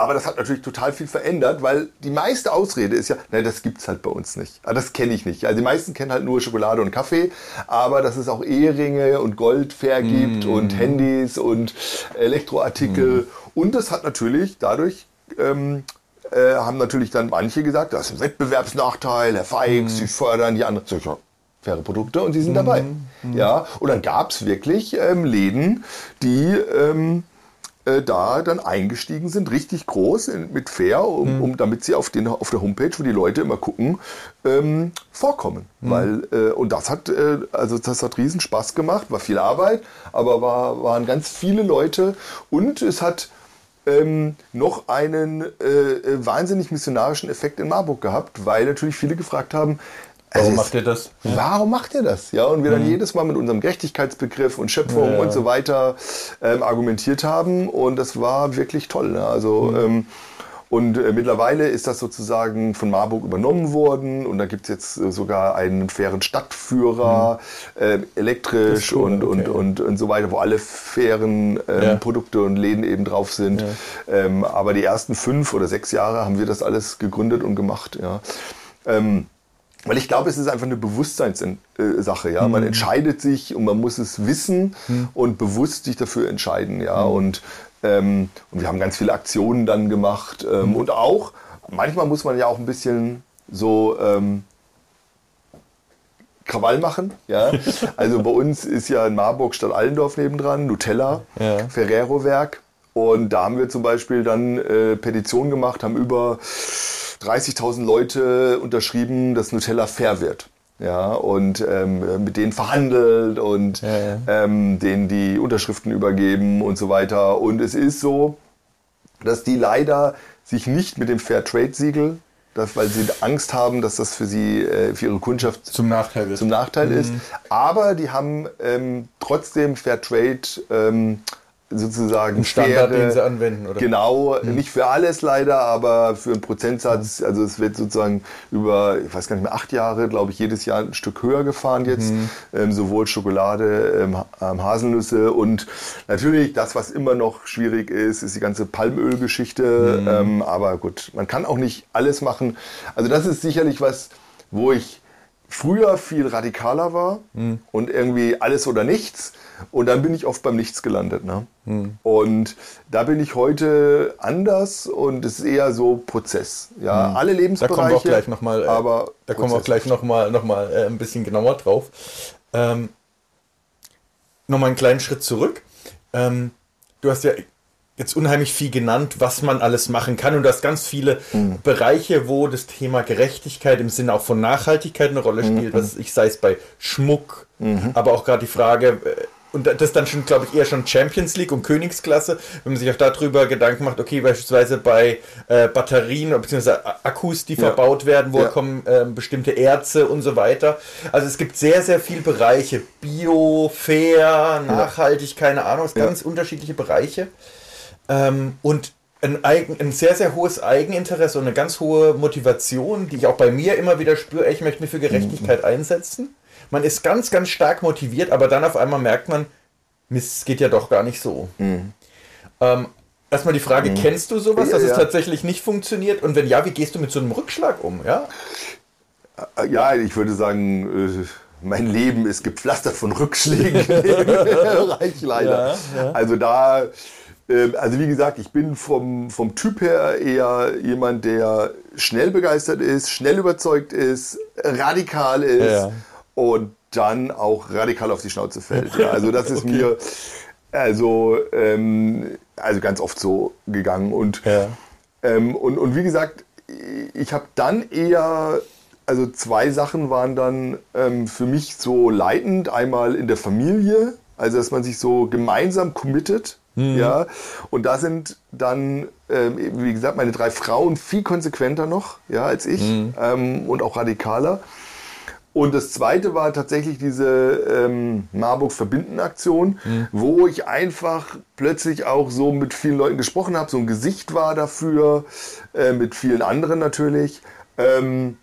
aber das hat natürlich total viel verändert, weil die meiste Ausrede ist ja, nein, das gibt's halt bei uns nicht. Ah, das kenne ich nicht. Also die meisten kennen halt nur Schokolade und Kaffee, aber dass es auch Eheringe und Gold fair gibt mm. und Handys und Elektroartikel. Mm. Und das hat natürlich dadurch ähm, äh, haben natürlich dann manche gesagt, das ist ein Wettbewerbsnachteil, Herr Feix, mm. Sie fördern die anderen. Faire Produkte und sie sind dabei. Mm. Ja, und dann gab's wirklich ähm, Läden, die ähm, äh, da dann eingestiegen sind, richtig groß in, mit Fair, um, mhm. um, damit sie auf, den, auf der Homepage, wo die Leute immer gucken, ähm, vorkommen. Mhm. Weil, äh, und das hat, äh, also das hat riesen Spaß gemacht, war viel Arbeit, aber war, waren ganz viele Leute und es hat ähm, noch einen äh, äh wahnsinnig missionarischen Effekt in Marburg gehabt, weil natürlich viele gefragt haben, Warum macht ihr das? Ja. Warum macht ihr das? Ja, und wir dann mhm. jedes Mal mit unserem Gerechtigkeitsbegriff und Schöpfung ja, und so weiter ähm, argumentiert haben und das war wirklich toll. Ne? Also mhm. ähm, und äh, mittlerweile ist das sozusagen von Marburg übernommen worden und da gibt es jetzt äh, sogar einen fairen Stadtführer, mhm. äh, elektrisch cool, und, okay. und, und, und so weiter, wo alle fairen ähm, ja. Produkte und Läden eben drauf sind. Ähm, aber die ersten fünf oder sechs Jahre haben wir das alles gegründet und gemacht. Ja. Weil ich glaube, es ist einfach eine Bewusstseinssache, ja. Mhm. Man entscheidet sich und man muss es wissen mhm. und bewusst sich dafür entscheiden, ja. Mhm. Und, ähm, und wir haben ganz viele Aktionen dann gemacht ähm, mhm. und auch manchmal muss man ja auch ein bisschen so ähm, Krawall machen, ja. [LAUGHS] Also bei uns ist ja in Marburg Stadt Allendorf nebendran, Nutella, ja. Ferrero Werk. Und da haben wir zum Beispiel dann äh, Petitionen gemacht, haben über 30.000 Leute unterschrieben, dass Nutella fair wird. Ja, und ähm, mit denen verhandelt und ja, ja. Ähm, denen die Unterschriften übergeben und so weiter. Und es ist so, dass die leider sich nicht mit dem Fair Trade Siegel das, weil sie Angst haben, dass das für sie, äh, für ihre Kundschaft zum Nachteil, zum Nachteil mhm. ist. Aber die haben ähm, trotzdem Fair Trade ähm, sozusagen Ein Standard, faire, den sie anwenden, oder? Genau, hm. nicht für alles leider, aber für einen Prozentsatz. Also es wird sozusagen über, ich weiß gar nicht mehr, acht Jahre, glaube ich, jedes Jahr ein Stück höher gefahren jetzt. Hm. Ähm, sowohl Schokolade, ähm, ähm, Haselnüsse und natürlich das, was immer noch schwierig ist, ist die ganze Palmölgeschichte. Hm. Ähm, aber gut, man kann auch nicht alles machen. Also das ist sicherlich was, wo ich früher viel radikaler war mhm. und irgendwie alles oder nichts. Und dann bin ich oft beim Nichts gelandet. Ne? Mhm. Und da bin ich heute anders und es ist eher so Prozess. Ja, mhm. alle Lebensbereiche. Da kommen wir auch gleich nochmal, äh, aber da kommen wir auch gleich nochmal noch mal, äh, ein bisschen genauer drauf. Ähm, nochmal einen kleinen Schritt zurück. Ähm, du hast ja jetzt unheimlich viel genannt, was man alles machen kann. Und du hast ganz viele mhm. Bereiche, wo das Thema Gerechtigkeit im Sinne auch von Nachhaltigkeit eine Rolle spielt. Mhm. Was ich sei es bei Schmuck, mhm. aber auch gerade die Frage, äh, und das ist dann schon, glaube ich, eher schon Champions League und Königsklasse, wenn man sich auch darüber Gedanken macht, okay, beispielsweise bei äh, Batterien bzw. Akkus, die ja. verbaut werden, wo ja. kommen äh, bestimmte Erze und so weiter. Also es gibt sehr, sehr viele Bereiche. Bio, fair, nachhaltig, keine Ahnung, ganz unterschiedliche Bereiche. Ähm, und ein, Eigen, ein sehr, sehr hohes Eigeninteresse und eine ganz hohe Motivation, die ich auch bei mir immer wieder spüre, ich möchte mich für Gerechtigkeit mhm. einsetzen. Man ist ganz, ganz stark motiviert, aber dann auf einmal merkt man, Mist, es geht ja doch gar nicht so. Mhm. Ähm, erstmal die Frage, mhm. kennst du sowas, dass ja, es tatsächlich nicht funktioniert? Und wenn ja, wie gehst du mit so einem Rückschlag um? Ja, äh, ja ich würde sagen, äh, mein Leben ist gepflastert von Rückschlägen. [LAUGHS] Reich leider. Ja, ja. Also da ähm, also wie gesagt, ich bin vom, vom Typ her eher jemand, der schnell begeistert ist, schnell überzeugt ist, radikal ist ja. Und dann auch radikal auf die Schnauze fällt. Ja, also das ist [LAUGHS] okay. mir also, ähm, also ganz oft so gegangen. Und, ja. ähm, und, und wie gesagt, ich habe dann eher, also zwei Sachen waren dann ähm, für mich so leitend. Einmal in der Familie, also dass man sich so gemeinsam committet Mhm. Ja, und da sind dann, ähm, wie gesagt, meine drei Frauen viel konsequenter noch ja, als ich mhm. ähm, und auch radikaler. Und das zweite war tatsächlich diese ähm, Marburg Verbinden Aktion, mhm. wo ich einfach plötzlich auch so mit vielen Leuten gesprochen habe, so ein Gesicht war dafür, äh, mit vielen anderen natürlich. Ähm,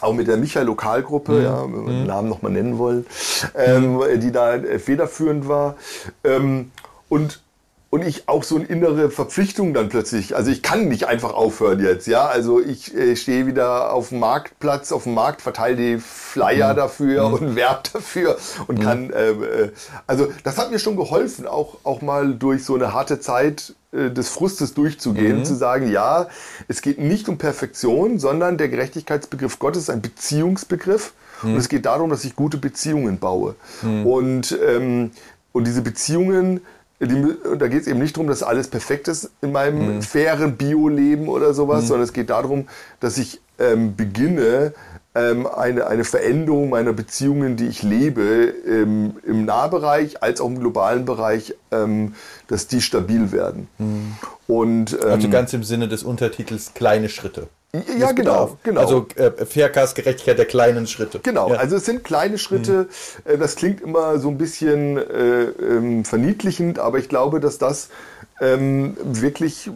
auch mit der Michael Lokalgruppe, mhm. ja, wenn wir den mhm. Namen nochmal nennen wollen, ähm, mhm. die da federführend war. Ähm, und und ich auch so eine innere Verpflichtung dann plötzlich. Also ich kann nicht einfach aufhören jetzt, ja. Also ich äh, stehe wieder auf dem Marktplatz, auf dem Markt, verteile die Flyer mhm. dafür mhm. und [LAUGHS] werbe dafür und mhm. kann. Äh, äh, also das hat mir schon geholfen, auch auch mal durch so eine harte Zeit äh, des Frustes durchzugehen, mhm. zu sagen, ja, es geht nicht um Perfektion, sondern der Gerechtigkeitsbegriff Gottes ist ein Beziehungsbegriff. Und mhm. es geht darum, dass ich gute Beziehungen baue. Mhm. Und, ähm, und diese Beziehungen die, da geht es eben nicht darum, dass alles perfekt ist in meinem mhm. fairen Bio-Leben oder sowas, mhm. sondern es geht darum, dass ich ähm, beginne, ähm, eine, eine Veränderung meiner Beziehungen, die ich lebe, ähm, im Nahbereich als auch im globalen Bereich, ähm, dass die stabil werden. Mhm. Und, also ähm, ganz im Sinne des Untertitels kleine Schritte. Ja, genau, genau. Also äh, Faircast, Gerechtigkeit der kleinen Schritte. Genau, ja. also es sind kleine Schritte. Mhm. Äh, das klingt immer so ein bisschen äh, ähm, verniedlichend, aber ich glaube, dass das ähm, wirklich,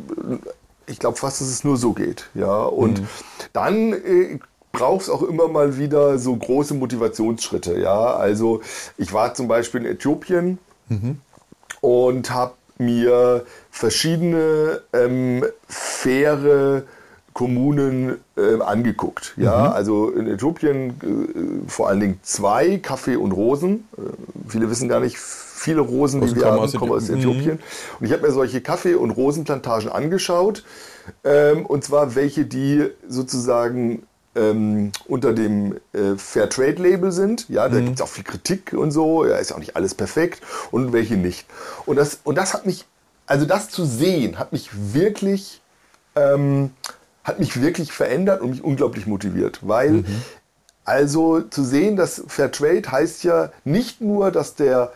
ich glaube fast, dass es nur so geht. Ja, und mhm. dann äh, braucht es auch immer mal wieder so große Motivationsschritte. Ja, also ich war zum Beispiel in Äthiopien mhm. und habe mir verschiedene ähm, faire Kommunen äh, angeguckt. Ja, mhm. also in Äthiopien äh, vor allen Dingen zwei, Kaffee und Rosen. Äh, viele wissen gar nicht, viele Rosen, die wir haben, aus kommen aus Äthiopien. Mhm. Und ich habe mir solche Kaffee- und Rosenplantagen angeschaut. Ähm, und zwar welche, die sozusagen ähm, unter dem äh, Fairtrade-Label sind. Ja, da mhm. gibt es auch viel Kritik und so. Ja, ist auch nicht alles perfekt. Und welche nicht. Und das, und das hat mich, also das zu sehen, hat mich wirklich ähm, hat mich wirklich verändert und mich unglaublich motiviert, weil mhm. also zu sehen, dass Fair Trade heißt ja nicht nur, dass der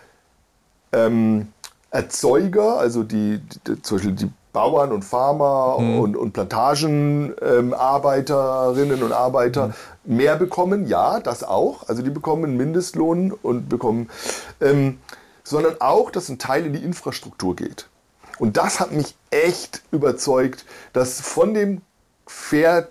ähm, Erzeuger, also die, die, zum Beispiel die Bauern und Farmer mhm. und, und Plantagenarbeiterinnen ähm, und Arbeiter mhm. mehr bekommen, ja, das auch, also die bekommen Mindestlohn und bekommen, ähm, sondern auch, dass ein Teil in die Infrastruktur geht. Und das hat mich echt überzeugt, dass von dem Fair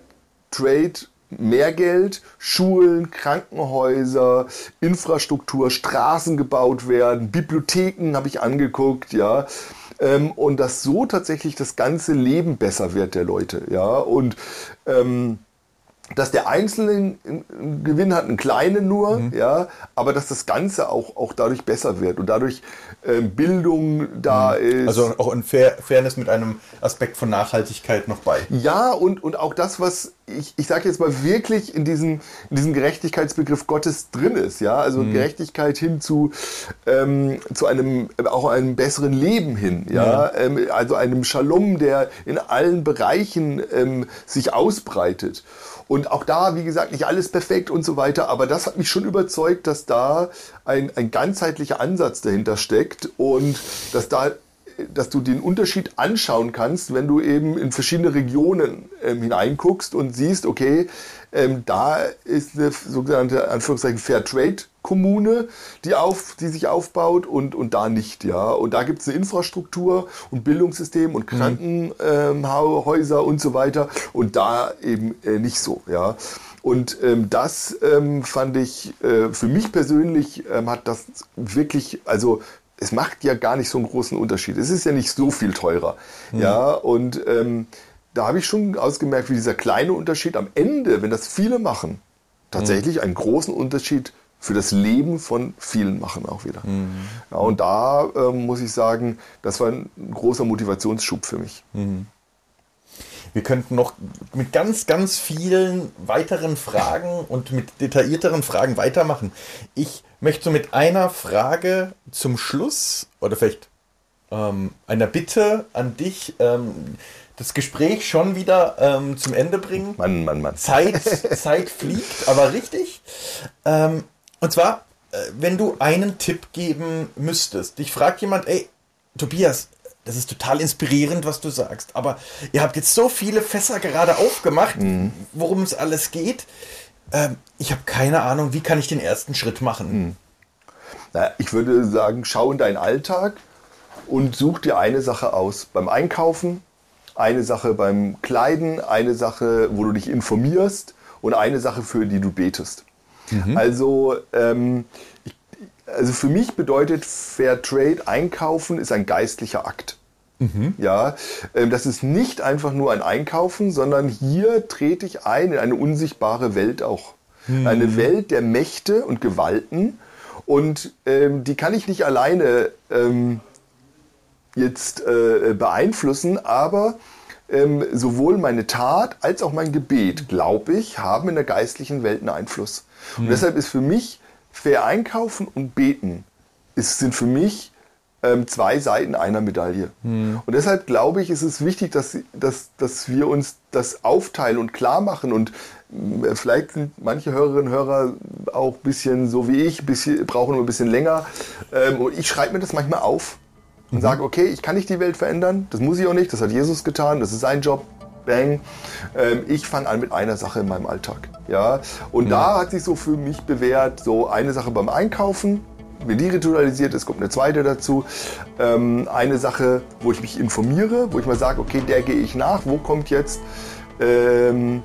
Trade mehr Geld, Schulen, Krankenhäuser, Infrastruktur, Straßen gebaut werden, Bibliotheken habe ich angeguckt, ja. Ähm, und dass so tatsächlich das ganze Leben besser wird der Leute, ja. Und ähm, dass der einzelne einen Gewinn hat, einen kleinen nur, mhm. ja, aber dass das Ganze auch, auch dadurch besser wird und dadurch äh, Bildung da mhm. ist. Also auch in Fair Fairness mit einem Aspekt von Nachhaltigkeit noch bei. Ja, und, und auch das, was ich, ich sage jetzt mal wirklich in diesem, in diesem Gerechtigkeitsbegriff Gottes drin ist, ja, also mhm. Gerechtigkeit hin zu, ähm, zu einem, auch einem besseren Leben hin, ja, ähm, also einem Shalom, der in allen Bereichen ähm, sich ausbreitet. Und auch da, wie gesagt, nicht alles perfekt und so weiter, aber das hat mich schon überzeugt, dass da ein, ein ganzheitlicher Ansatz dahinter steckt und dass da dass du den Unterschied anschauen kannst, wenn du eben in verschiedene Regionen ähm, hineinguckst und siehst, okay, ähm, da ist eine sogenannte Anführungszeichen Fair Trade Kommune, die, auf, die sich aufbaut und, und da nicht. Ja? Und da gibt es eine Infrastruktur und Bildungssystem und mhm. Krankenhäuser ähm, und so weiter und da eben äh, nicht so. Ja? Und ähm, das ähm, fand ich äh, für mich persönlich ähm, hat das wirklich, also es macht ja gar nicht so einen großen Unterschied. Es ist ja nicht so viel teurer. Mhm. Ja, und ähm, da habe ich schon ausgemerkt, wie dieser kleine Unterschied am Ende, wenn das viele machen, tatsächlich mhm. einen großen Unterschied für das Leben von vielen machen auch wieder. Mhm. Ja, und da ähm, muss ich sagen, das war ein großer Motivationsschub für mich. Mhm. Wir könnten noch mit ganz, ganz vielen weiteren Fragen und mit detaillierteren Fragen weitermachen. Ich möchte mit einer Frage zum Schluss oder vielleicht ähm, einer Bitte an dich ähm, das Gespräch schon wieder ähm, zum Ende bringen. Mann, Mann, Mann. Zeit, Zeit fliegt, aber richtig. Ähm, und zwar, äh, wenn du einen Tipp geben müsstest. Dich fragt jemand, ey, Tobias, das ist total inspirierend, was du sagst, aber ihr habt jetzt so viele Fässer gerade aufgemacht, mhm. worum es alles geht. Ähm, ich habe keine Ahnung, wie kann ich den ersten Schritt machen? Mhm. Na, ich würde sagen, schau in deinen Alltag und such dir eine Sache aus. Beim Einkaufen, eine Sache beim Kleiden, eine Sache, wo du dich informierst und eine Sache, für die du betest. Mhm. Also, ähm, ich, also für mich bedeutet Fair Trade Einkaufen ist ein geistlicher Akt. Mhm. Ja, ähm, das ist nicht einfach nur ein Einkaufen, sondern hier trete ich ein in eine unsichtbare Welt auch. Mhm. Eine Welt der Mächte und Gewalten. Und ähm, die kann ich nicht alleine ähm, jetzt äh, beeinflussen, aber ähm, sowohl meine Tat als auch mein Gebet, glaube ich, haben in der geistlichen Welt einen Einfluss. Und mhm. deshalb ist für mich fair einkaufen und beten ist, sind für mich ähm, zwei Seiten einer Medaille. Mhm. Und deshalb glaube ich, ist es wichtig, dass, dass, dass wir uns das aufteilen und klar machen. Und äh, vielleicht sind manche Hörerinnen und Hörer auch ein bisschen so wie ich, bisschen, brauchen nur ein bisschen länger. Ähm, und ich schreibe mir das manchmal auf und mhm. sage, okay, ich kann nicht die Welt verändern, das muss ich auch nicht, das hat Jesus getan, das ist sein Job, bang. Ähm, ich fange an mit einer Sache in meinem Alltag. Ja? Und mhm. da hat sich so für mich bewährt, so eine Sache beim Einkaufen, wenn die ritualisiert ist, kommt eine zweite dazu. Ähm, eine Sache, wo ich mich informiere, wo ich mal sage, okay, der gehe ich nach. Wo kommt jetzt ähm,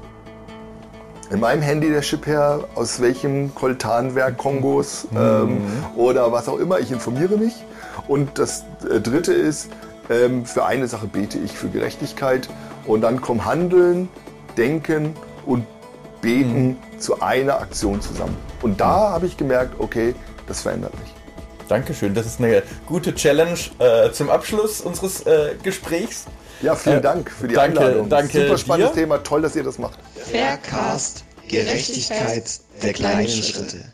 in meinem Handy der Chip her? Aus welchem Koltanwerk Kongos mhm. ähm, oder was auch immer? Ich informiere mich. Und das äh, Dritte ist, ähm, für eine Sache bete ich für Gerechtigkeit. Und dann kommen Handeln, Denken und Beten mhm. zu einer Aktion zusammen. Und da habe ich gemerkt, okay, das verändert mich. Dankeschön, das ist eine gute Challenge äh, zum Abschluss unseres äh, Gesprächs. Ja, vielen äh, Dank für die danke, Einladung. Danke Super spannendes dir. Thema, toll, dass ihr das macht. Faircast, Gerechtigkeit der kleinen Schritte.